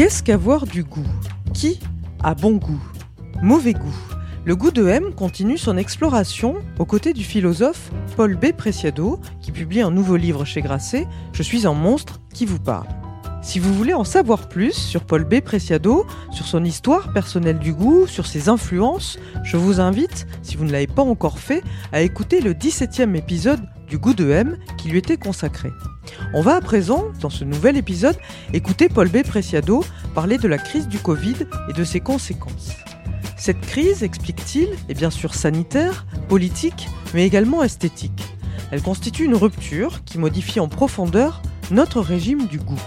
Qu'est-ce qu'avoir du goût? Qui a bon goût? Mauvais goût Le goût de M continue son exploration aux côtés du philosophe Paul B. Preciado, qui publie un nouveau livre chez Grasset, Je suis un monstre qui vous parle. Si vous voulez en savoir plus sur Paul B. Preciado, sur son histoire personnelle du goût, sur ses influences, je vous invite, si vous ne l'avez pas encore fait, à écouter le 17e épisode du goût de M qui lui était consacré. On va à présent, dans ce nouvel épisode, écouter Paul B. Preciado parler de la crise du Covid et de ses conséquences. Cette crise, explique-t-il, est bien sûr sanitaire, politique, mais également esthétique. Elle constitue une rupture qui modifie en profondeur notre régime du goût.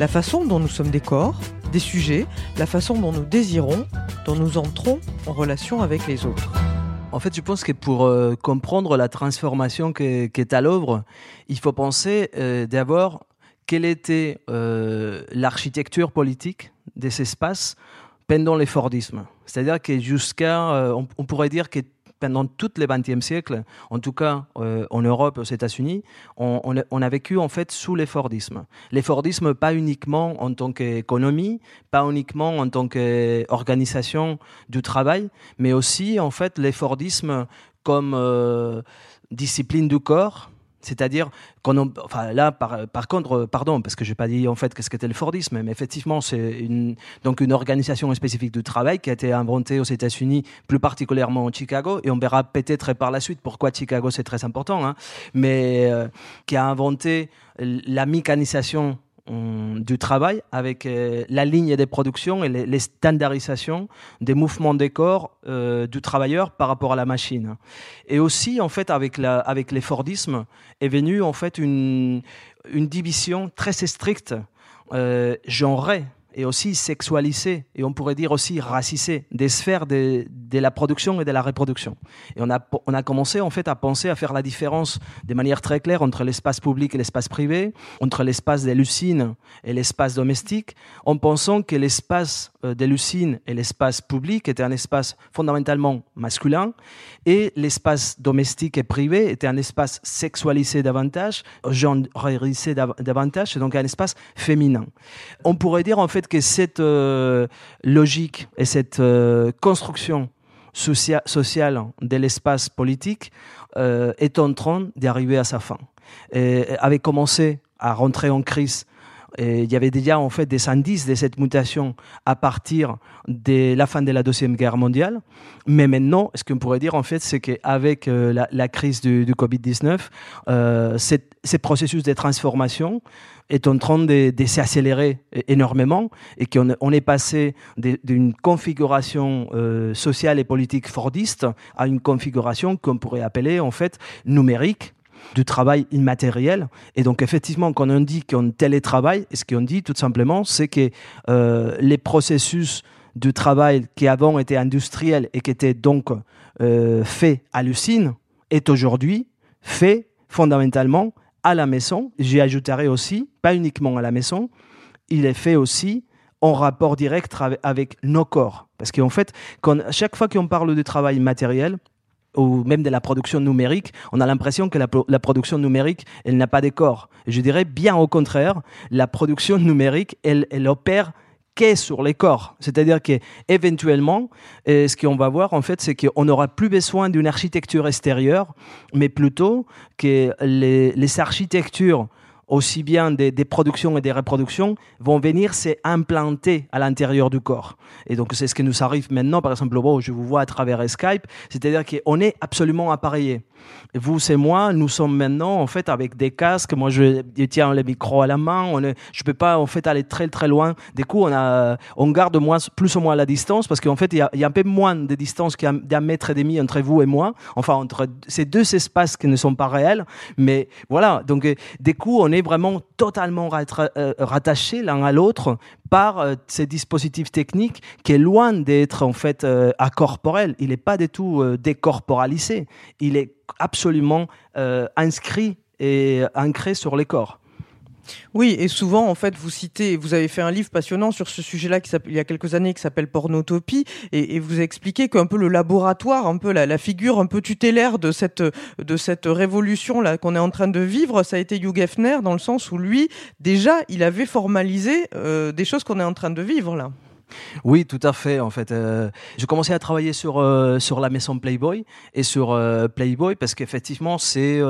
La façon dont nous sommes des corps, des sujets, la façon dont nous désirons, dont nous entrons en relation avec les autres. En fait, je pense que pour euh, comprendre la transformation qui est à l'œuvre, il faut penser euh, d'abord quelle était euh, l'architecture politique des espaces pendant les Fordismes. C'est-à-dire que on, on, pourrait dire que pendant tout le XXe siècle, en tout cas euh, en Europe, aux États-Unis, on, a vécu en fait sous les Fordismes. Les Fordismes, pas uniquement en tant qu'économie, pas uniquement en tant qu'organisation du travail, mais aussi en fait les Fordismes comme euh, discipline du corps, c'est-à-dire qu'on, là, par, par, contre, pardon, parce que je n'ai pas dit en fait qu'est-ce qu'était le Fordisme, mais effectivement, c'est une, donc une organisation spécifique du travail qui a été inventée aux États-Unis, plus particulièrement au Chicago, et on verra peut-être par la suite pourquoi Chicago c'est très important, hein, mais euh, qui a inventé la mécanisation du travail avec euh, la ligne de production et les, standardisations des mouvements des corps euh, du travailleur par rapport à la machine. Et aussi, en fait, avec, la, les Fordismes, est venue en fait une, une division très stricte, euh, genrée et aussi sexualisée, et on pourrait dire aussi racisée, des sphères de, de, la production et de la reproduction. Et on a, on a commencé en fait à penser à faire la différence de manière très claire entre l'espace public et l'espace privé, entre l'espace de l'usine et l'espace domestique, en pensant que l'espace de l'usine et l'espace public était un espace fondamentalement masculin, et l'espace domestique et privé était un espace sexualisé davantage, genreisé davantage, et donc un espace féminin. On pourrait dire en fait que cette euh, logique et cette euh, construction socia sociale de l'espace politique euh, est en train d'arriver à sa fin. Et avait commencé à rentrer en crise il y avait déjà en fait des indices de cette mutation à partir de la fin de la deuxième guerre mondiale. Mais maintenant, ce qu'on pourrait dire en fait, c'est qu'avec euh, la, crise du, du Covid-19, euh, ces processus de transformation est en train de, s'accélérer énormément et qu'on on est passé d'une configuration euh, sociale et politique fordiste à une configuration qu'on pourrait appeler en fait numérique du travail immatériel. Et donc, effectivement, quand on dit qu'on télétravaille, ce qu'on dit tout simplement, c'est que euh, les processus du travail qui avant étaient industriels et qui étaient donc euh, faits à l'usine est aujourd'hui fait fondamentalement à la maison. J'y ajouterai aussi, pas uniquement à la maison, il est fait aussi en rapport direct avec nos corps. Parce qu'en fait, quand, chaque fois qu'on parle de travail matériel, ou même de la production numérique, on a l'impression que la, la, production numérique, elle n'a pas de corps. Je dirais bien au contraire, la production numérique, elle, elle opère qu'est sur les corps. C'est-à-dire qu'éventuellement, euh, ce qu'on va voir, en fait, c'est qu'on n'aura plus besoin d'une architecture extérieure, mais plutôt que les, les architectures aussi bien des, productions et des reproductions, vont venir s'implanter à l'intérieur du corps. Et donc, c'est ce qui nous arrive maintenant, par exemple, je vous vois à travers Skype, c'est-à-dire qu'on est absolument appareillé. Vous et moi, nous sommes maintenant, en fait, avec des casques. Moi, je, tiens le micro à la main. On est, je peux pas, en fait, aller très, très loin. Du coup, on garde plus ou moins la distance parce qu'en fait, il y, a, a un peu moins de distance d'un mètre et demi entre vous et moi. Enfin, entre ces deux espaces qui ne sont pas réels. Mais voilà. Donc, du coup, on est vraiment totalement rattaché l'un à l'autre par euh, ces dispositifs techniques qui est loin d'être en fait euh. Il n'est pas du tout euh, décorporalisé. Il est absolument inscrit et ancré sur les corps. Oui, et souvent, en fait, vous citez, vous avez fait un livre passionnant sur ce sujet-là il y a quelques années qui s'appelle Pornotopie, et, vous expliquez qu'un peu le laboratoire, un peu la, figure un peu tutélaire de cette, de cette révolution là qu'on est en train de vivre, ça a été Hugh Hefner, dans le sens où lui, déjà, il avait formalisé euh, des choses qu'on est en train de vivre là. Oui, tout à fait. En fait, euh, je commençais à travailler sur euh, sur la maison Playboy et sur Playboy parce qu'effectivement, c'est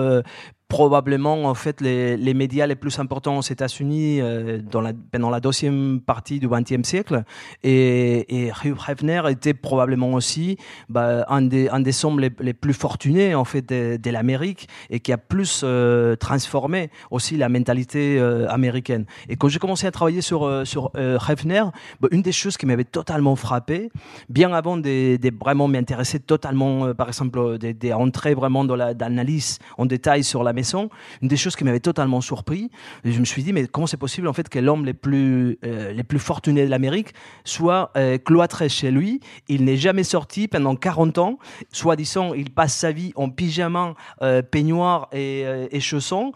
probablement en fait les, les, médias les plus importants aux États-Unis euh, dans la, pendant la deuxième partie du XXe siècle. Et, et Hugh Hefner était probablement aussi bah, un des un des hommes les, plus fortunés en fait de, de l'Amérique et qui a plus euh, transformé aussi la mentalité euh, américaine. Et quand j'ai commencé à travailler sur sur Hefner bah, une des choses qui m'avait totalement frappé bien avant de, de vraiment m'intéresser totalement par exemple d'entrer vraiment dans l'analyse en détail sur la maison, une des choses qui m'avait totalement surpris. je me suis dit, mais comment c'est possible en fait que l'homme les plus euh, plus fortunés de l'Amérique soit euh, cloîtré chez lui Il n'est jamais sorti pendant 40 ans. Soit disant, il passe sa vie en pyjama, euh, peignoir et, et chaussons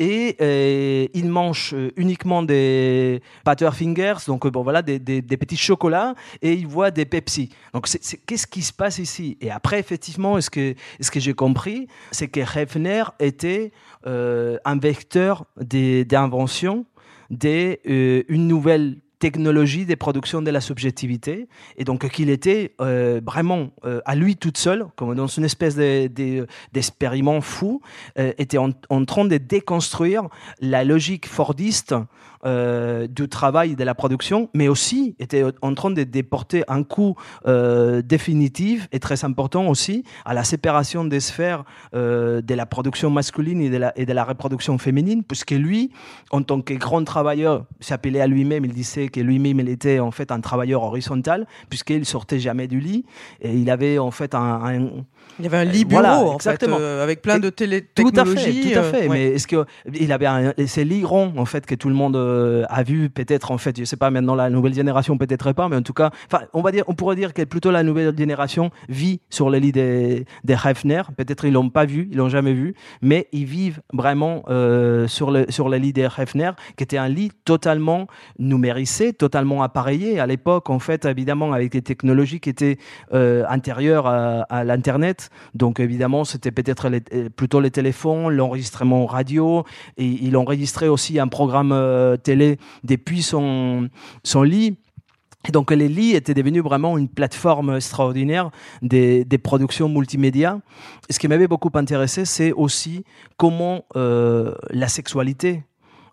et euh, il mange euh, uniquement des Butterfingers, donc euh, bon voilà des, petits chocolats, et il voit des Pepsi. Donc qu'est-ce qui se passe ici? Et après effectivement, ce que j'ai compris, c'est que Hefner était euh, un vecteur d'invention d'une une nouvelle technologie des productions de la subjectivité, et donc qu'il était euh, vraiment euh, à lui toute seule, comme dans une espèce d'expériment de, fou, euh, était en, en, train de déconstruire la logique fordiste euh, du travail de la production, mais aussi était en train de déporter un coup euh, définitif et très important aussi à la séparation des sphères euh, de la production masculine et de la, et de la reproduction féminine, puisque lui, en tant que grand travailleur, s'appelait à lui-même, il disait que lui-même il était en fait un travailleur horizontal, puisqu'il sortait jamais du lit et il avait en fait un, un il y avait un lit bureau, en exactement. Fait, avec plein de télé Tout à fait, tout à fait. Mais est-ce que il avait un, ces lits ronds en fait que tout le monde euh, a vu peut-être en fait, je sais pas maintenant la nouvelle génération peut-être pas, mais en tout cas, on va dire, on pourrait dire que plutôt la nouvelle génération vit sur les lits des, des Hefner. Peut-être ils l'ont pas vu, ils l'ont jamais vu, mais ils vivent vraiment euh, sur le sur les lits des Hefner, qui était un lit totalement numérisé, totalement appareillé à l'époque en fait évidemment avec des technologies qui étaient euh, antérieures à, l'internet donc évidemment, c'était peut-être plutôt les téléphones, l'enregistrement radio, et il enregistrait aussi un programme euh, télé depuis son, son lit. Et donc les lits étaient devenus vraiment une plateforme extraordinaire des, des productions multimédia. Et ce qui m'avait beaucoup intéressé, c'est aussi comment euh, la sexualité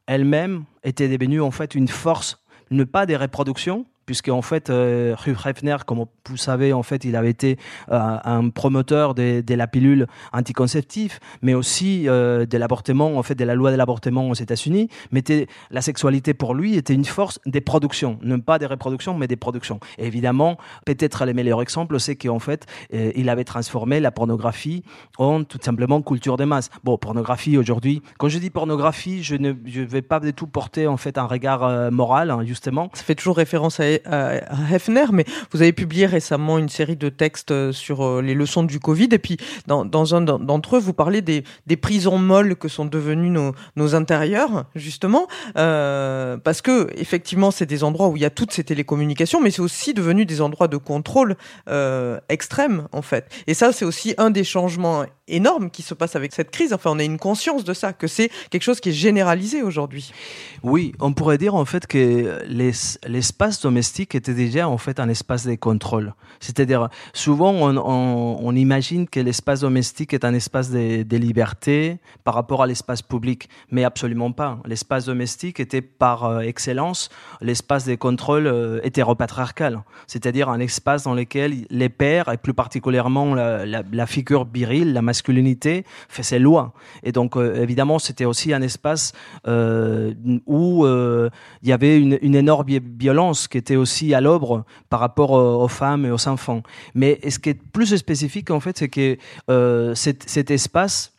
elle-même était devenue en fait une force, ne pas des reproductions, puisque en fait, euh, Hugh Hefner, comme vous savez, en fait, il avait été euh, un promoteur de, la pilule anticonceptive, mais aussi euh, de l'avortement, en fait, de la loi de l'avortement aux États-Unis. Mais la sexualité pour lui était une force des productions, non pas des reproductions, mais des productions. Et évidemment, peut-être le meilleur exemple, c'est qu'en fait, euh, il avait transformé la pornographie en tout simplement culture des masses. Bon, pornographie aujourd'hui. Quand je dis pornographie, je ne vais pas du tout porter en fait un regard moral, hein, justement. Ça fait toujours référence à, Hefner, mais vous avez publié récemment une série de textes euh, sur euh, les leçons du Covid, et puis dans, un d'entre eux, vous parlez des, des prisons molles que sont devenus nos, nos intérieurs, justement, euh, parce que effectivement, c'est des endroits où il y a toutes ces télécommunications, mais c'est aussi devenu des endroits de contrôle euh, extrême, en fait. Et ça, c'est aussi un des changements énormes qui se passe avec cette crise. Enfin, on a une conscience de ça, que c'est quelque chose qui est généralisé aujourd'hui. Oui, on pourrait dire en fait que l'espace domestique était déjà en fait un espace de contrôle. C'est-à-dire, souvent on, imagine que l'espace domestique est un espace de, liberté par rapport à l'espace public, mais absolument pas. L'espace domestique était par euh, excellence l'espace de contrôle euh, hétéropatriarcal, c'est-à-dire un espace dans lequel les pères, et plus particulièrement la, figure virile, la masculinité, fait ses lois. Et donc, euh, évidemment, c'était aussi un espace où il y avait une, une énorme violence qui était aussi à l'obre par rapport aux femmes et aux enfants. Mais ce qui est plus spécifique, en fait, c'est que euh, cet, cet espace,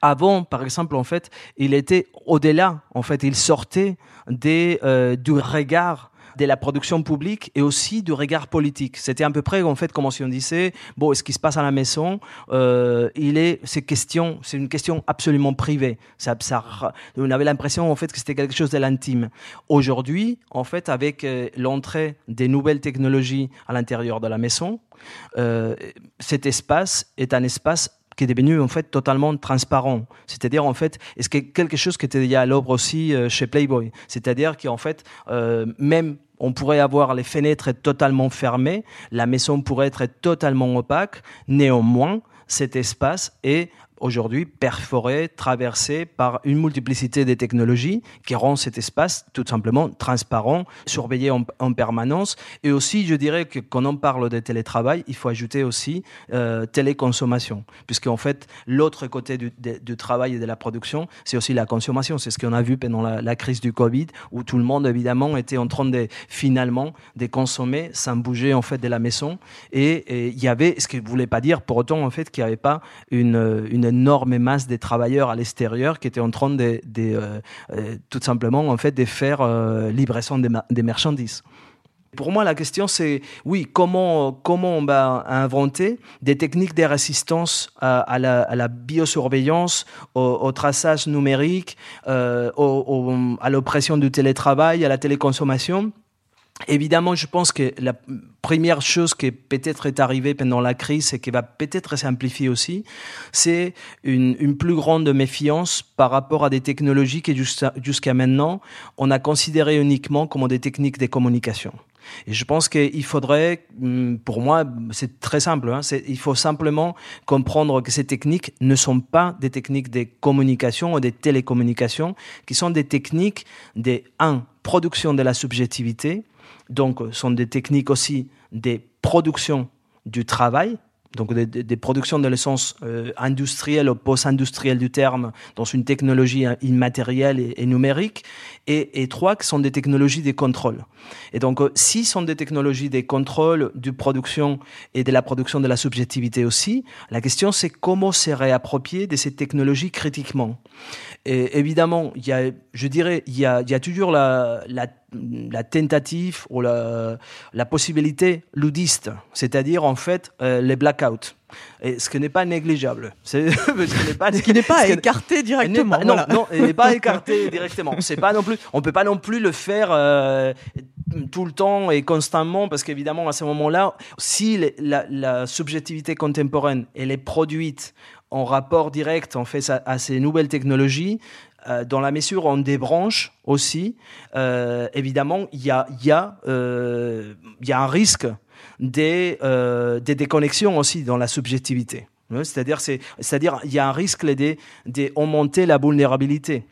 avant, par exemple, en fait, il était au-delà. En fait, il sortait des, euh, du regard de la production publique et aussi du regard politique. C'était à peu près en fait comme si on disait bon, ce qui se passe à la maison, euh, il est c'est question, c'est une question absolument privée. Ça, ça, on avait l'impression en fait que c'était quelque chose de l'intime. Aujourd'hui, en fait, avec euh, l'entrée des nouvelles technologies à l'intérieur de la maison, euh, cet espace est un espace qui est devenu en fait totalement transparent. C'est-à-dire en fait, est-ce que quelque chose qui était déjà à l'œuvre aussi euh, chez Playboy. C'est-à-dire qu'en fait, euh, même on pourrait avoir les fenêtres totalement fermées, la maison pourrait être totalement opaque. Néanmoins, cet espace est aujourd'hui perforé, traversé par une multiplicité de technologies qui rend cet espace tout simplement transparent, surveillé en, permanence. Et aussi, je dirais que quand on parle de télétravail, il faut ajouter aussi euh, téléconsommation, puisque en fait, l'autre côté du, travail et de la production, c'est aussi la consommation. C'est ce qu'on a vu pendant la, crise du Covid, où tout le monde évidemment était en train de finalement de consommer sans bouger en fait de la maison. Et il y avait, ce qui ne voulait pas dire pour autant en fait qu'il n'y avait pas une, une énorme masse de travailleurs à l'extérieur qui étaient en train de, euh, euh, tout simplement en fait de faire euh, livraison des, marchandises. Pour moi, la question, c'est, oui, comment, comment on va inventer des techniques de résistance à, la, biosurveillance, au, traçage numérique, à l'oppression du télétravail, à la téléconsommation Évidemment, je pense que la première chose qui peut-être est arrivée pendant la crise et qui va peut-être s'amplifier aussi, c'est une, plus grande méfiance par rapport à des technologies que jusqu'à maintenant, on a considéré uniquement comme des techniques de communication. Et je pense qu'il faudrait, hum, pour moi, c'est très simple, hein, il faut simplement comprendre que ces techniques ne sont pas des techniques de communication ou de télécommunication, qui sont des techniques de, un, production de la subjectivité, donc ce sont des techniques aussi des productions du travail, donc des, productions dans le sens euh, industriel ou post-industriel du terme, dans une technologie immatérielle et, numérique, et, trois qui sont des technologies de contrôle. Et donc, euh, si sont des technologies de contrôle de production et de la production de la subjectivité aussi, la question c'est comment se réapproprier de ces technologies critiquement. Et évidemment, il y a, je dirais, il y a, il y a toujours la, la, la, tentative ou la, la possibilité ludiste, c'est-à-dire en fait euh, les blackouts. Et ce qui n'est pas négligeable. ce n'est pas, ce qui n'est pas écarté directement. Non, non, il n'est pas écarté directement. C'est pas non plus, on peut pas non plus le faire euh, tout le temps et constamment parce qu'évidemment à ce moment-là, si la, la, subjectivité contemporaine elle est produite en rapport direct en fait à, ces nouvelles technologies, euh, dans la mesure où on débranche aussi, euh, évidemment, il y a, euh, un risque des, des déconnexions aussi dans la subjectivité. C'est-à-dire, c'est-à-dire, il y a un risque d'augmenter la vulnérabilité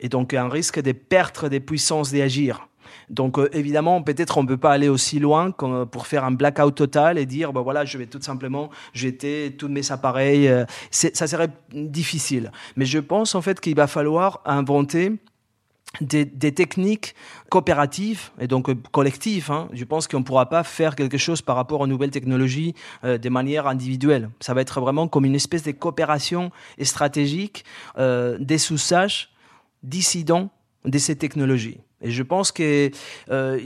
et donc un risque de perdre des puissances d'agir. Donc euh, évidemment, peut-être on ne peut pas aller aussi loin pour faire un blackout total et dire, bah, voilà, je vais tout simplement jeter tous mes appareils. Euh, ça serait difficile. Mais je pense en fait qu'il va falloir inventer des, techniques coopératives et donc euh, collectives. Hein. Je pense qu'on ne pourra pas faire quelque chose par rapport aux nouvelles technologies de manière individuelle. Ça va être vraiment comme une espèce de coopération stratégique des sous-sages dissidents de ces technologies. Et je pense que euh,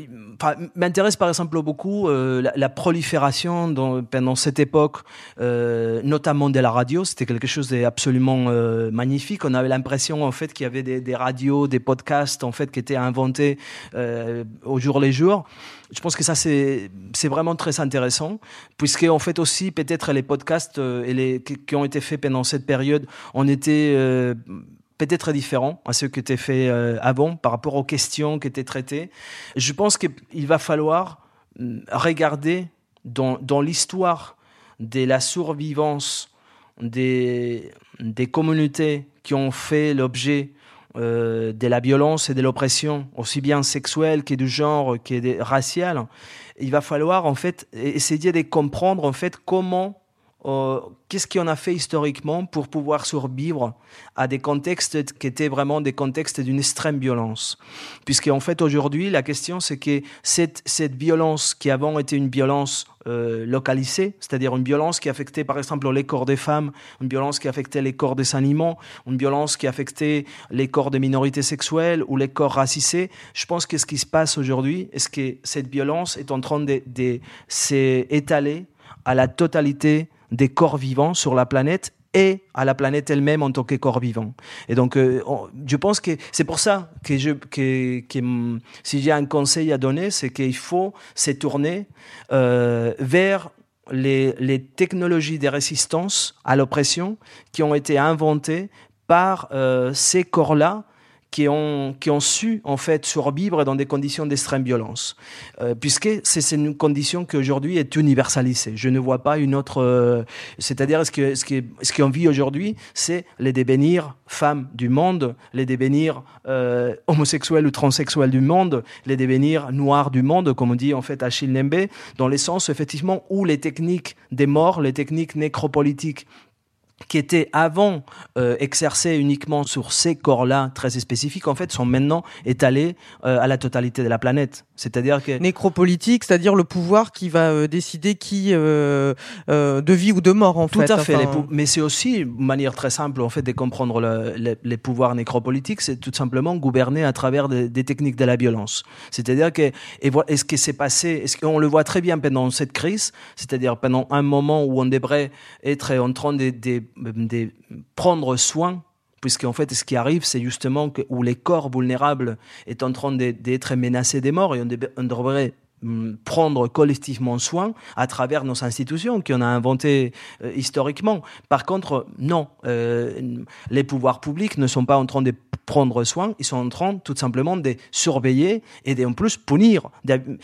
m'intéresse par exemple beaucoup euh, la, prolifération pendant cette époque, euh, notamment de la radio. C'était quelque chose d'absolument euh, magnifique. On avait l'impression en fait qu'il y avait des, radios, des podcasts en fait qui étaient inventés euh, au jour les jours. Je pense que ça c'est c'est vraiment très intéressant puisque en fait aussi peut-être les podcasts et les qui ont été faits pendant cette période, on était peut-être différent à ce qui était fait euh, avant par rapport aux questions qui étaient traitées. Je pense qu'il va falloir mm, regarder dans, dans l'histoire de la survivance des, des communautés qui ont fait l'objet euh, de la violence et de l'oppression, aussi bien sexuelle que du genre, que raciale, il va falloir en fait essayer de comprendre en fait comment euh, qu'est-ce qu'on a fait historiquement pour pouvoir survivre à des contextes qui étaient vraiment des contextes d'une extrême violence? Puisque en fait aujourd'hui, la question c'est que cette, violence qui avant était une violence euh, localisée, c'est-à-dire une violence qui affectait par exemple les corps des femmes, une violence qui affectait les corps des animaux, une violence qui affectait les corps des minorités sexuelles ou les corps racisés. Je pense que ce qui se passe aujourd'hui, est-ce que cette violence est en train de s'étaler à la totalité des corps vivants sur la planète et à la planète elle-même en tant que corps vivant. Et donc, euh, je pense que c'est pour ça que, je, que, que si j'ai un conseil à donner, c'est qu'il faut se tourner euh, vers les, les, technologies de résistance à l'oppression qui ont été inventées par euh, ces corps-là qui ont, su en fait survivre dans des conditions d'extrême violence, euh, puisque c'est une condition qui aujourd'hui est universalisée. Je ne vois pas une autre, euh, c'est-à-dire ce que ce qui ce qu'on vit aujourd'hui, c'est les devenir femmes du monde, les devenir euh, homosexuels ou transsexuels du monde, les devenir noirs du monde, comme on dit en fait Achille Nembe, dans le sens effectivement où les techniques des morts, les techniques nécropolitiques qui étaient avant euh, exercées uniquement sur ces corps-là très spécifiques, en fait, sont maintenant étalés euh, à la totalité de la planète. C'est-à-dire que nécropolitique, c'est-à-dire le pouvoir qui va euh, décider qui euh, euh, de vie ou de mort en Tout fait. à fait. Enfin, mais c'est aussi une manière très simple en fait de comprendre le, le, les pouvoirs nécropolitiques, c'est tout simplement gouverner à travers des, des techniques de la violence. C'est-à-dire que et voilà, est-ce que c'est passé, est-ce qu'on le voit très bien pendant cette crise, c'est-à-dire pendant un moment où on devrait être en train de, de, de prendre soin puisqu'en fait, ce qui arrive, c'est justement que, où les corps vulnérables est en train d'être menacés des morts et on, devrait prendre collectivement soin à travers nos institutions qu'on a inventées euh, historiquement. Par contre, non, euh, les pouvoirs publics ne sont pas en train de prendre soin, ils sont en train tout simplement de surveiller et de, en plus punir.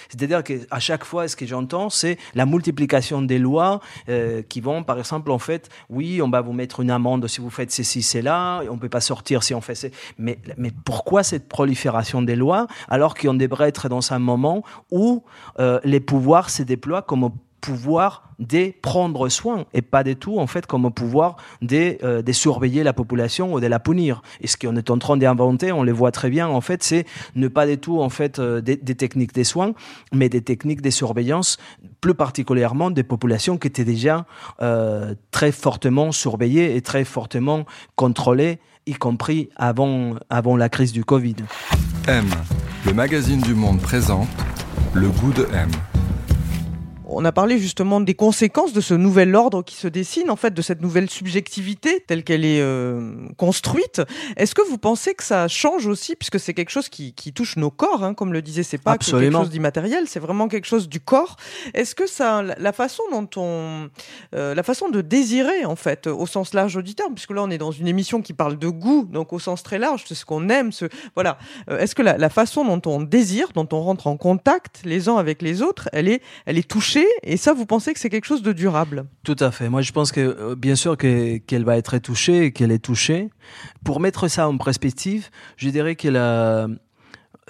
C'est-à-dire qu'à chaque fois, ce que j'entends, c'est la multiplication des lois euh, qui vont, par exemple, en fait, oui, on va vous mettre une amende si vous faites ceci, cela, on peut pas sortir si on fait ça. Mais, mais pourquoi cette prolifération des lois alors qu'on devrait être dans un moment où euh, les pouvoirs se déploient comme pouvoir de prendre soin et pas du tout en fait comme pouvoir de, euh, de surveiller la population ou de la punir. Et ce qu'on est en train d'inventer, on le voit très bien en fait, c'est ne pas du tout en fait euh, des, techniques de soins, mais des techniques de surveillance, plus particulièrement des populations qui étaient déjà très fortement surveillées et très fortement contrôlées, y compris avant, avant la crise du Covid. M, le magazine du monde présente le goût de M on a parlé justement des conséquences de ce nouvel ordre qui se dessine, en fait, de cette nouvelle subjectivité telle qu'elle est euh, construite. Est-ce que vous pensez que ça change aussi, puisque c'est quelque chose qui, qui, touche nos corps, hein, comme le disait, c'est pas Absolument. quelque chose d'immatériel, c'est vraiment quelque chose du corps. Est-ce que ça, la façon dont on, euh, la façon de désirer, en fait, au sens large du terme, puisque là on est dans une émission qui parle de goût, donc au sens très large, c'est ce qu'on aime, ce, voilà. Euh, Est-ce que la, la façon dont on désire, dont on rentre en contact les uns avec les autres, elle est, elle est touchée et ça, vous pensez que c'est quelque chose de durable? Tout à fait. Moi, je pense que euh, bien sûr qu'elle qu va être touchée qu'elle est touchée. Pour mettre ça en perspective, je dirais que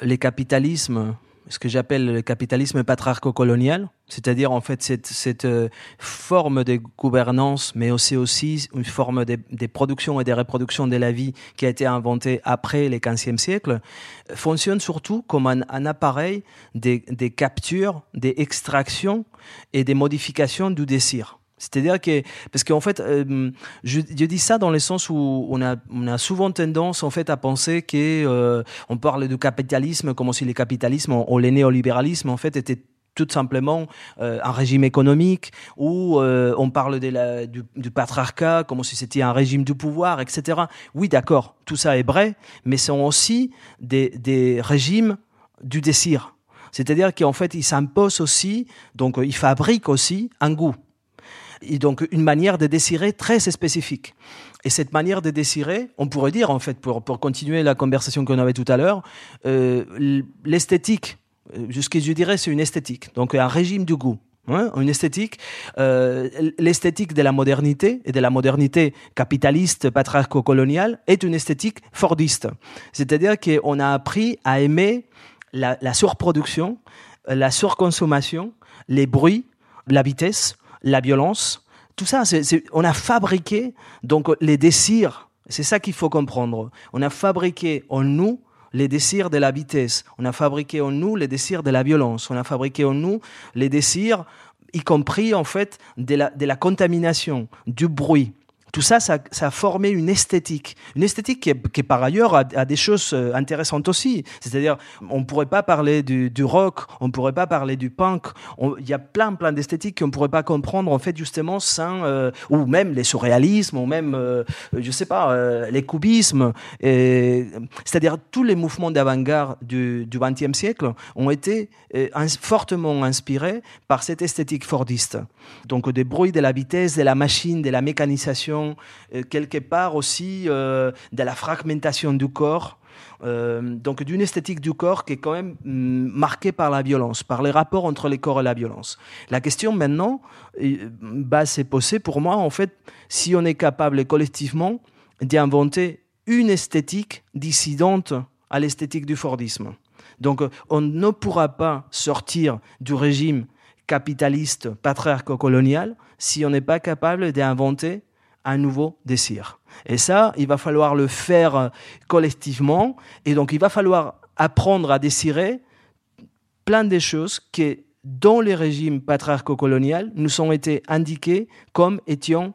les capitalismes, ce que j'appelle le capitalisme patriarco-colonial, c'est-à-dire en fait cette, cette euh, forme de gouvernance, mais aussi aussi une forme de, de, production et de reproduction de la vie qui a été inventée après le 15e siècle, fonctionne surtout comme un, un appareil des de captures, des extractions et des modifications du désir. C'est-à-dire que, parce qu'en fait, euh, je, dis ça dans le sens où on a, souvent tendance en fait à penser que euh, on parle du capitalisme comme si le capitalisme ou le néolibéralisme en fait était tout simplement euh, un régime économique où on parle de du, patriarcat comme si c'était un régime du pouvoir, etc. Oui, d'accord, tout ça est vrai, mais ce sont aussi des, des régimes du désir. C'est-à-dire qu'en fait, ils s'imposent aussi, donc ils fabriquent aussi un goût et donc une manière de désirer très spécifique. Et cette manière de désirer, on pourrait dire en fait, pour, continuer la conversation qu'on avait tout à l'heure, euh, l'esthétique, jusqu'à je dirais c'est une esthétique, donc un régime du goût. Hein, une esthétique, euh, l'esthétique de la modernité et de la modernité capitaliste, patriarco-coloniale est une esthétique fordiste. C'est-à-dire qu'on a appris à aimer la surproduction, la surconsommation, les bruits, la vitesse, la violence, tout ça, c'est, on a fabriqué donc les désirs. C'est ça qu'il faut comprendre. On a fabriqué en nous les désirs de la vitesse. On a fabriqué en nous les désirs de la violence. On a fabriqué en nous les désirs, y compris en fait de la, de la contamination, du bruit, tout ça, ça, a formé une esthétique. Une esthétique qui, par ailleurs, a, des choses euh, intéressantes aussi. C'est-à-dire, on ne pourrait pas parler du, rock, on ne pourrait pas parler du punk. Il y a plein, plein d'esthétiques qu'on ne pourrait pas comprendre, en fait, justement, sans... Euh, ou même les surréalismes, ou même, euh, je ne sais pas, les cubismes. C'est-à-dire, tous les mouvements d'avant-garde du XXe siècle ont été fortement inspirés par cette esthétique fordiste. Donc, des bruits de la vitesse, de la machine, de la mécanisation, euh, quelque part aussi euh, de la fragmentation du corps. Euh, donc d'une esthétique du corps qui est quand même mm, marquée par la violence, par les rapports entre les corps et la violence. La question maintenant bah, c'est posée pour moi, en fait, si on est capable collectivement d'inventer une esthétique dissidente à l'esthétique du Fordisme. Donc on ne pourra pas sortir du régime capitaliste patriarco-colonial si on n'est pas capable d'inventer un nouveau désir. Et ça, il va falloir le faire collectivement. Et donc, il va falloir apprendre à désirer plein de choses qui, dans les régimes patriarco-coloniaux, nous ont été indiquées comme étant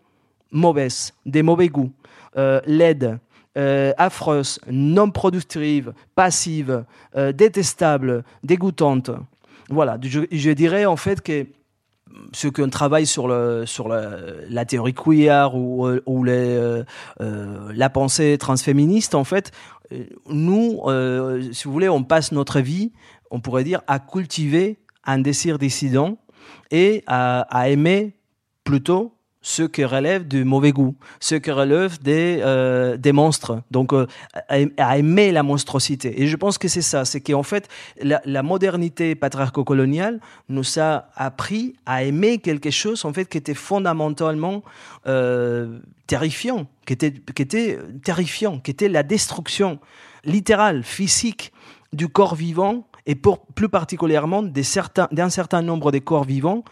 mauvaises, des mauvais goûts, euh, laides, euh, affreuses, non productives, passives, euh, détestables, dégoûtantes. Voilà, je, dirais en fait que ceux qui travaillent sur, le, sur la, théorie queer ou, euh, euh, la pensée transféministe, en fait, euh, nous, si vous voulez, on passe notre vie, on pourrait dire, à cultiver un désir dissident et à aimer plutôt ce qui relève du mauvais goût, ce qui relève des, euh, des monstres, donc euh, à, aimer la monstrosité. Et je pense que c'est ça, c'est qu'en fait, la, modernité patriarco-coloniale nous a appris à aimer quelque chose en fait qui était fondamentalement euh, terrifiant, qui était, qui était terrifiant, qui était la destruction littérale, physique du corps vivant et pour, plus particulièrement d'un certain, nombre de corps vivants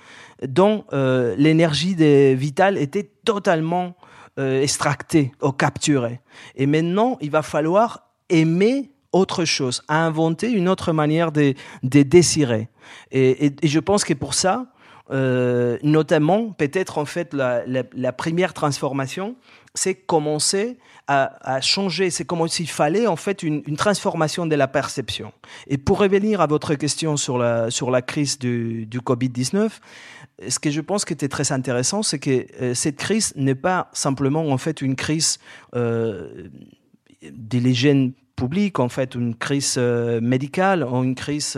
dont euh, l'énergie vitale était totalement euh, extractée ou capturée. Et maintenant, il va falloir aimer autre chose, inventer une autre manière de, de désirer. Et, je pense que pour ça, euh, notamment, peut-être en fait, la première transformation, c'est commencer à, changer. C'est comme s'il fallait en fait une, transformation de la perception. Et pour revenir à votre question sur la, sur la crise du, du Covid-19, ce que je pense qui était très intéressant, c'est que euh, cette crise n'est pas simplement en fait une crise euh, des légendes publiques, en fait une crise euh, médicale une crise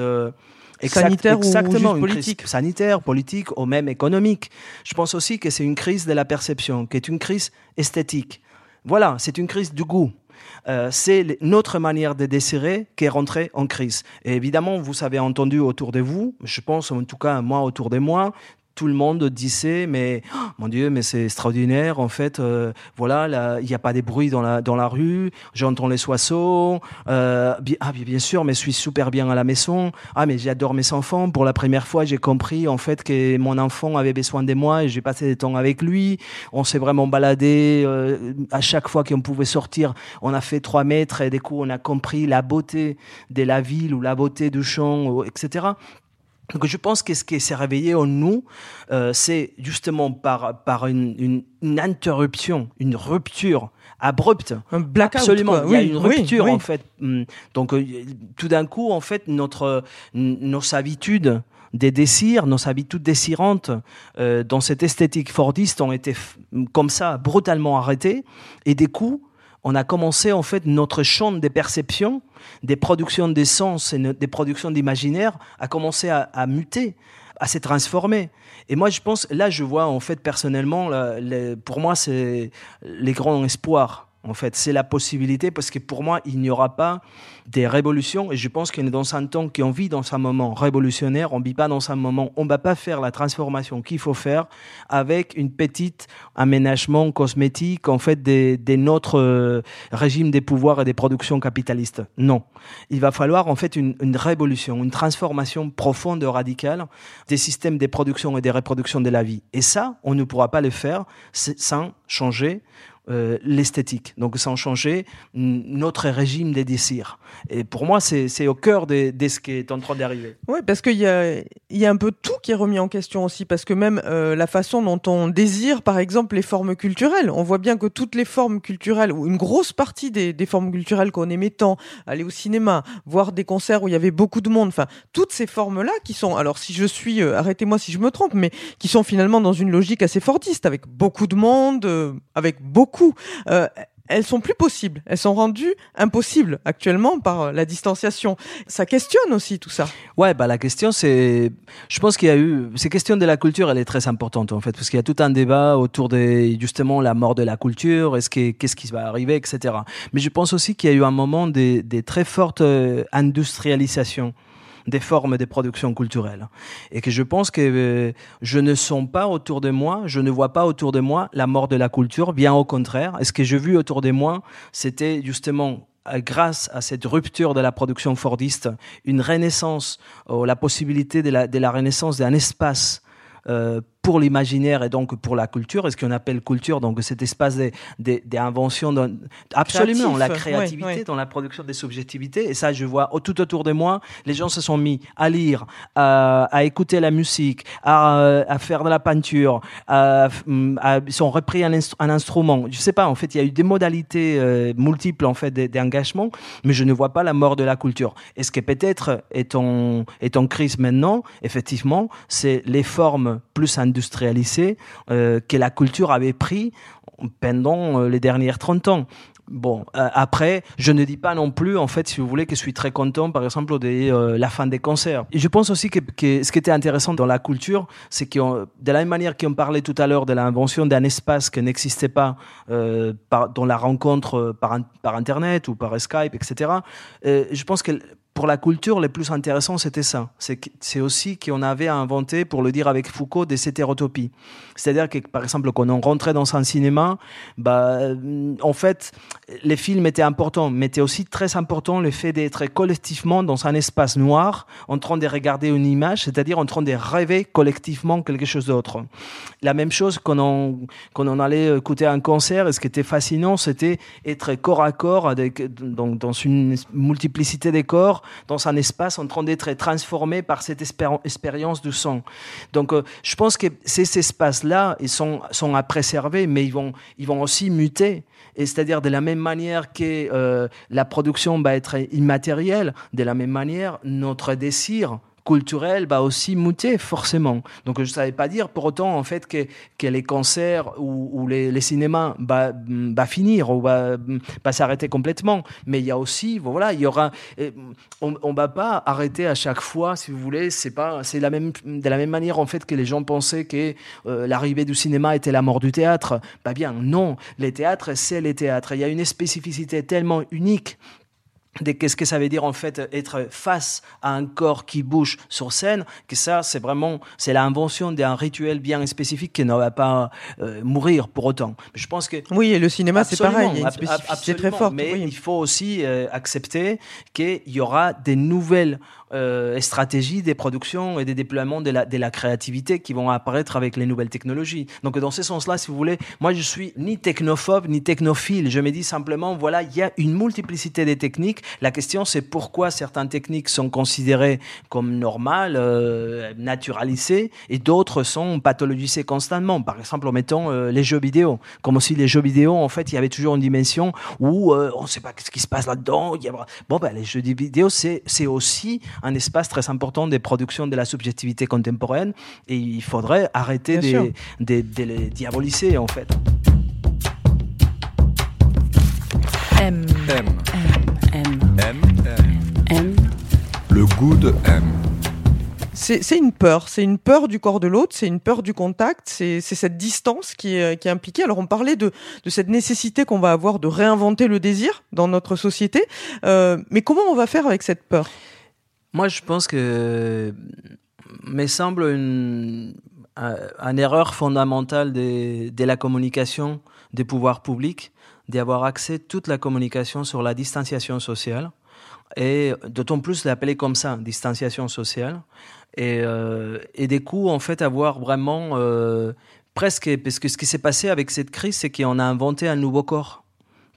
euh, sanitaire exactement, ou politique. sanitaire, politique ou même économique. Je pense aussi que c'est une crise de la perception, qui est une crise esthétique. Voilà, c'est une crise du goût. Euh, c'est notre manière de désirer qui est rentrée en crise. Et évidemment, vous avez entendu autour de vous, je pense en tout cas moi autour de moi, tout le monde disait mais oh, mon Dieu mais c'est extraordinaire en fait euh, voilà il n'y a pas de bruit dans la dans la rue j'entends les oiseaux euh, ah bien sûr mais je suis super bien à la maison. Ah mais j'adore mes enfants. Pour la première fois j'ai compris en fait que mon enfant avait besoin de moi et j'ai passé du temps avec lui. On s'est vraiment baladé euh, à chaque fois qu'on pouvait sortir on a fait trois mètres et du coup on a compris la beauté de la ville ou la beauté du champ etc donc je pense que ce qui s'est réveillé en nous, euh, c'est justement par, par une, une, interruption, une rupture abrupte. Un blackout. Absolument. Il y a une rupture en fait. Hum. Donc euh, tout d'un coup, en fait, notre nos habitudes des désirs, nos habitudes désirantes euh, dans cette esthétique fordiste ont été comme ça brutalement arrêtées et des coups on a commencé en fait notre champ des perceptions, des productions des sens et des productions d'imaginaire a commencé à, muter, à se transformer. Et moi, je pense, là, je vois en fait personnellement, pour moi, c'est les grands espoirs En fait, c'est la possibilité parce que pour moi, il n'y aura pas des révolutions et je pense qu'on dans un temps qu'on vit dans un moment révolutionnaire. On vit pas dans un moment, on va pas faire la transformation qu'il faut faire avec une petite aménagement cosmétique en fait de, notre euh, régime des pouvoirs et des productions capitalistes. Non, il va falloir en fait une, une révolution, une transformation profonde et radicale des systèmes de production et de reproduction de la vie. Et ça, on ne pourra pas le faire sans changer euh, l'esthétique. Donc sans changer notre régime des désirs. Et pour moi, c'est au cœur de, ce qui est en train d'arriver. Oui, parce qu'il y a, y a un peu tout qui est remis en question aussi, parce que même euh, la façon dont on désire, par exemple, les formes culturelles. On voit bien que toutes les formes culturelles, ou une grosse partie des, des formes culturelles qu'on aimait tant, aller au cinéma, voir des concerts où il y avait beaucoup de monde, enfin, toutes ces formes-là qui sont, alors si je suis, euh, arrêtez-moi si je me trompe, mais qui sont finalement dans une logique assez fordiste, avec beaucoup de monde, avec beaucoup euh, elles sont plus possibles. Elles sont rendues impossibles actuellement par euh, la distanciation. Ça questionne aussi tout ça. Ouais, bah la question c'est, je pense qu'il y a eu, ces questions de la culture, elle est très importante en fait, parce qu'il y a tout un débat autour de justement la mort de la culture, est-ce que qu'est-ce qui va arriver, etc. Mais je pense aussi qu'il y a eu un moment des, des très fortes euh, industrialisations des formes de production culturelle. Et que je pense que euh, je ne sens pas autour de moi, je ne vois pas autour de moi la mort de la culture, bien au contraire. Et ce que j'ai vu autour de moi, c'était justement euh, grâce à cette rupture de la production fordiste, une renaissance, la possibilité de la, renaissance d'un espace euh, pour l'imaginaire et donc pour la culture, et ce qu'on appelle culture, donc cet espace d'invention, absolument, la créativité dans la production des subjectivités. Et ça, je vois tout autour de moi, les gens se sont mis à lire, à, écouter la musique, à, à, faire de la peinture, à, ils sont repris un, un, instrument. Je sais pas, en fait, il y a eu des modalités euh, multiples en fait d'engagement, mais je ne vois pas la mort de la culture. Est-ce que peut-être est en, est en crise maintenant Effectivement, c'est les formes plus industrialisé euh, que la culture avait pris pendant euh, les dernières 30 ans. Bon, euh, après, je ne dis pas non plus, en fait, si vous voulez, que je suis très content, par exemple, de la fin des concerts. Et je pense aussi que, ce qui était intéressant dans la culture, c'est que de la même manière qu'on parlait tout à l'heure de l'invention d'un espace qui n'existait pas par, dans la rencontre par Internet ou par Skype, etc., je pense que pour la culture, le plus intéressant, c'était ça. C'est aussi qu'on avait inventé, pour le dire avec Foucault, des hétérotopies. C'est-à-dire que, par exemple, quand on rentrait dans un cinéma, bah, en fait, les films étaient importants, mais était aussi très important le fait d'être collectivement dans un espace noir, en train de regarder une image, c'est-à-dire en train de rêver collectivement quelque chose d'autre. La même chose quand on, allait écouter un concert, et ce qui était fascinant, c'était être corps à corps avec, donc, dans une multiplicité des corps, dans un espace en train d'être transformé par cette expérience du son. Donc, euh, je pense que ces espaces-là, ils sont, sont à préserver, mais ils vont, ils vont aussi muter. C'est-à-dire de la même manière que euh, la production va être immatérielle, de la même manière, notre désir culturel va aussi muter forcément. Donc je ne savais pas dire pour autant en fait que, que les concerts ou, les, les, cinémas va, va finir ou va, va s'arrêter complètement. Mais il y a aussi, voilà, il y aura, on, ne va pas arrêter à chaque fois, si vous voulez. C'est pas, c'est la même, de la même manière en fait que les gens pensaient que euh, l'arrivée du cinéma était la mort du théâtre. Bah bien, non. Les théâtres, c'est les théâtres. Il y a une spécificité tellement unique qu'est-ce que ça veut dire en fait être face à un corps qui bouge sur scène, que ça c'est vraiment c'est l'invention d'un rituel bien spécifique qui ne va pas euh, mourir pour autant. Je pense que oui et le cinéma c'est pareil, il y a une spécificité très forte. Mais il faut aussi euh, accepter qu'il y aura des nouvelles euh, stratégies des productions et des déploiements de la, de la créativité qui vont apparaître avec les nouvelles technologies. Donc dans ce sens-là, si vous voulez, moi je suis ni technophobe ni technophile. Je me dis simplement voilà il y a une multiplicité des techniques la question, c'est pourquoi certaines techniques sont considérées comme normales, euh, naturalisées, et d'autres sont pathologisées constamment. Par exemple, en mettant euh, les jeux vidéo. Comme aussi les jeux vidéo, en fait, il y avait toujours une dimension où euh, on ne sait pas ce qui se passe là-dedans. Bon, ben, les jeux vidéo, c'est aussi un espace très important des productions de la subjectivité contemporaine, et il faudrait arrêter de, de les diaboliser, en fait. M. M. M. M. M. Le goût de M. C'est une peur, c'est une peur du corps de l'autre, c'est une peur du contact, c'est cette distance qui est, qui est, impliquée. Alors on parlait de, de cette nécessité qu'on va avoir de réinventer le désir dans notre société, euh, mais comment on va faire avec cette peur? Moi je pense que me semble une, une erreur fondamentale de, de la communication des pouvoirs publics d'avoir accès toute la communication sur la distanciation sociale et d'autant plus l'appeler comme ça, distanciation sociale. Et, euh, et des coups, en fait, avoir vraiment euh, presque, parce que ce qui s'est passé avec cette crise, c'est qu'on a inventé un nouveau corps,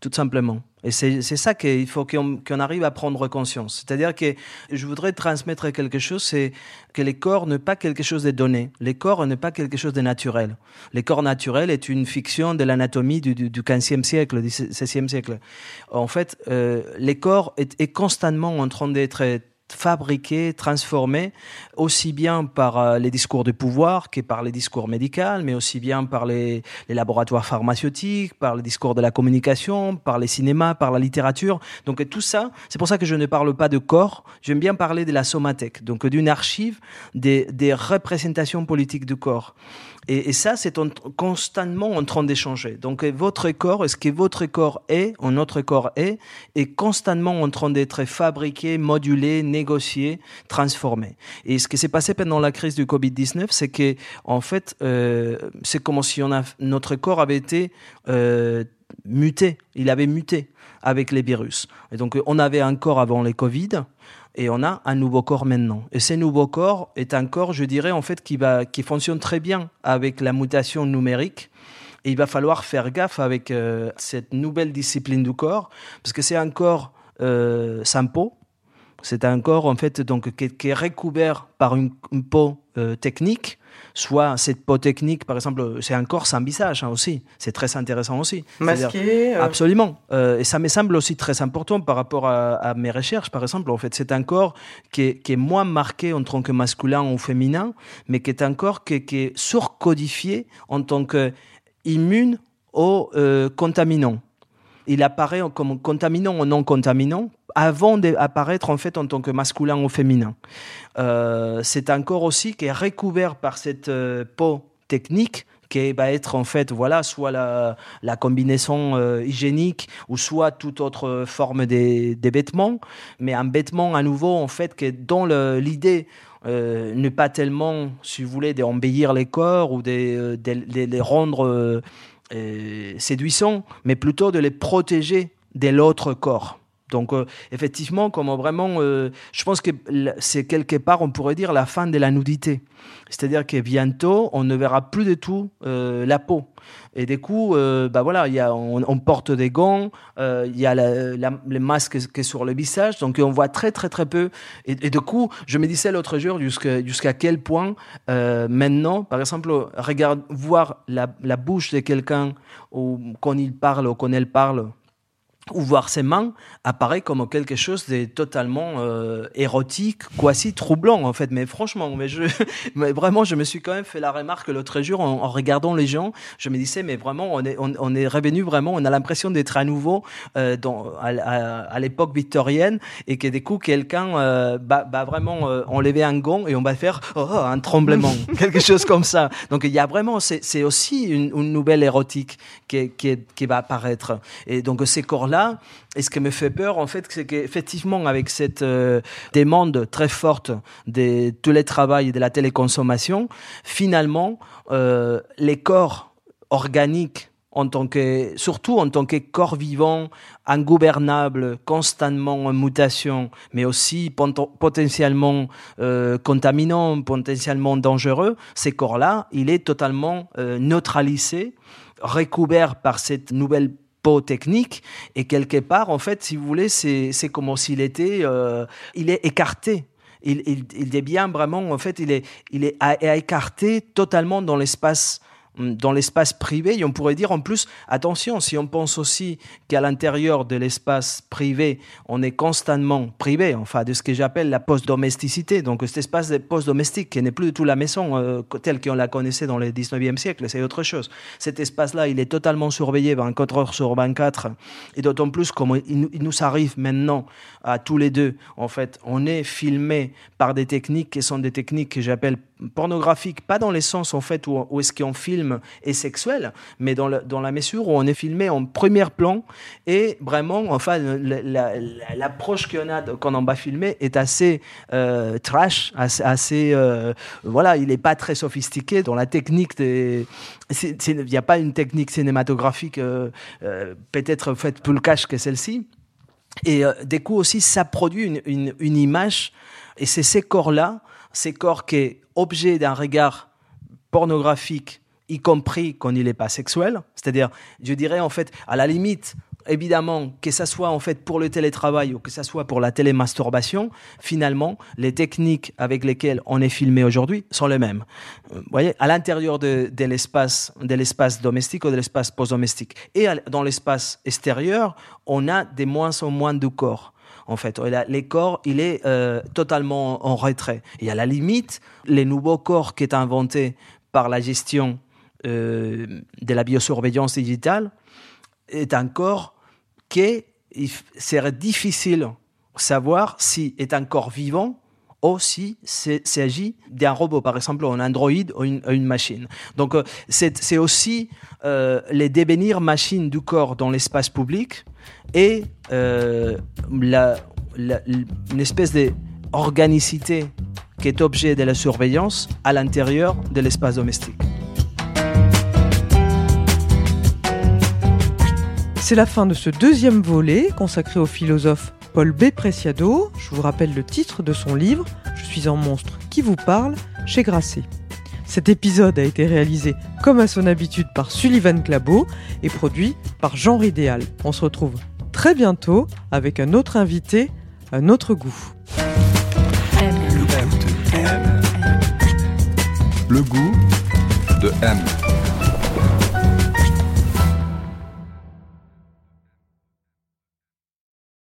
tout simplement. Et c'est ça qu'il faut qu'on arrive à prendre conscience. C'est-à-dire que je voudrais transmettre quelque chose, c'est que les corps n'est pas quelque chose de donné. Les corps n'est pas quelque chose de naturel. Les corps naturels est une fiction de l'anatomie du, du, du 15e siècle, du 16e siècle. En fait, euh, les corps est, est constamment en train d'être fabriqué, transformé, aussi bien par euh, les discours de pouvoir que par les discours médicaux, mais aussi bien par les, laboratoires pharmaceutiques, par les discours de la communication, par les cinémas, par la littérature. Donc tout ça, c'est pour ça que je ne parle pas de corps, j'aime bien parler de la somathèque, donc d'une archive des représentations politiques du corps. Et, ça, c'est constamment en train d'échanger. Donc votre corps, ce que votre corps est, ou notre corps est, est constamment en train d'être fabriqué, modulé, négocié, transformé. Et ce qui s'est passé pendant la crise du Covid-19, c'est que en fait, euh, c'est comme si on notre corps avait été euh, muté. Il avait muté avec les virus. Et donc, on avait un corps avant les Covid et on a un nouveau corps maintenant. Et ce nouveau corps est un corps, je dirais, en fait, qui, fonctionne très bien avec la mutation numérique. Et il va falloir faire gaffe avec euh, cette nouvelle discipline du corps, parce que c'est un corps euh, sans peau. C'est un corps, en fait, donc, qui, est recouvert par une peau euh, technique, soit cette peau technique, par exemple, c'est un corps sans visage hein, aussi. C'est très intéressant aussi. Masqué. Euh... Absolument. Euh, et ça me semble aussi très important par rapport à, à mes recherches, par exemple. En fait, c'est un corps qui est, qui est, moins marqué en tant que masculin ou féminin, mais qui est un corps qui, qui est surcodifié en tant que immune aux euh, contaminants. Il apparaît comme contaminant ou non contaminant avant d'apparaître en fait en tant que masculin ou féminin. Euh, c'est un corps aussi qui est recouvert par cette euh, peau technique qui va être en fait voilà soit la, combinaison euh, hygiénique ou soit toute autre forme des, des vêtements mais un vêtement à nouveau en fait qui est dans l'idée euh, ne pas tellement si vous voulez d'embellir les corps ou de, les rendre séduisants mais plutôt de les protéger de l'autre corps donc euh, effectivement, comme vraiment, euh, je pense que c'est quelque part, on pourrait dire, la fin de la nudité. C'est-à-dire que bientôt, on ne verra plus du tout euh, la peau. Et du coup, bah voilà, y a, on, porte des gants, il y a la, la, les masques qui est sur le visage, donc on voit très très très peu. Et, et du coup, je me disais l'autre jour jusqu'à jusqu'à quel point maintenant, par exemple, regarde, voir la, la bouche de quelqu'un quand il parle ou quand elle parle, ou voir ses mains apparaît comme quelque chose de totalement euh, érotique, quasi troublant en fait. Mais franchement, mais je, mais vraiment, je me suis quand même fait la remarque l'autre jour en, en, regardant les gens. Je me disais, mais vraiment, on est, on, on est revenu vraiment, on a l'impression d'être à nouveau euh, dans, à, à, à l'époque victorienne et que du coup, quelqu'un euh, va, va, vraiment enlever un gant et on va faire oh, un tremblement, quelque chose comme ça. Donc il y a vraiment, c'est aussi une, une, nouvelle érotique qui, qui, qui va apparaître. Et donc ces corps-là, et ce qui me fait peur, en fait, c'est qu'effectivement, avec cette euh, demande très forte de tous les travails et de la téléconsommation, finalement, euh, les corps organiques en tant que, surtout en tant que corps vivant, ingouvernable, constamment en mutation, mais aussi potentiellement euh, contaminant, potentiellement dangereux, ces corps-là, il est totalement euh, neutralisé, recouvert par cette nouvelle technique. Et quelque part en fait si vous voulez c'est comme s'il était euh, il est écarté. Il, il, est bien vraiment en fait il est il est à, à écarté totalement dans l'espace dans l'espace privé. Et on pourrait dire en plus, attention, si on pense aussi qu'à l'intérieur de l'espace privé, on est constamment privé, enfin, de ce que j'appelle la post-domesticité. Donc, cet espace post-domestique qui n'est plus du tout la maison euh, telle qu'on la connaissait dans le 19e siècle, c'est autre chose. Cet espace-là, il est totalement surveillé 24 heures sur 24. Et d'autant plus, comme il, nous arrive maintenant à tous les deux, en fait, on est filmé par des techniques qui sont des techniques que j'appelle pornographiques, pas dans les sens en fait où, est-ce qu'on filme est sexuel, mais dans, dans la mesure où on est filmé en premier plan et vraiment, enfin, l'approche qu'on a quand on va filmer est assez euh, trash, assez, euh, voilà, il n'est pas très sophistiqué dans la technique. Il n'y a pas une technique cinématographique euh, peut-être faite plus cash que celle-ci. Et euh, du coup aussi, ça produit une, une, image, et c'est ces corps-là, ces corps qui objet d'un regard pornographique, y compris quand il n'est pas sexuel. C'est-à-dire, je dirais en fait, à la limite, évidemment, que ce soit en fait pour le télétravail ou que ce soit pour la télémasturbation, finalement, les techniques avec lesquelles on est filmé aujourd'hui sont les mêmes. Euh, vous voyez, à l'intérieur de, l'espace, de l'espace domestique ou de l'espace post-domestique. Et dans l'espace extérieur, on a de moins en moins de corps. En fait, les corps, il est euh, totalement en retrait. Et à la limite, les nouveaux corps qui est inventé par la gestion euh, de la biosurveillance digitale est un corps qui serait difficile de savoir si est un corps vivant ou si s'agit d'un robot, par exemple un Android ou une, machine. Donc euh, c'est aussi euh, les devenir machines du corps dans l'espace public et euh, la, une espèce d'organicité qui est objet de la surveillance à l'intérieur de l'espace domestique. C'est la fin de ce deuxième volet consacré au philosophe Paul B. Preciado. Je vous rappelle le titre de son livre Je suis un monstre qui vous parle chez Grasset. Cet épisode a été réalisé comme à son habitude par Sullivan Clabot et produit par Jean Ridéal. On se retrouve très bientôt avec un autre invité, un autre goût. Le goût de M.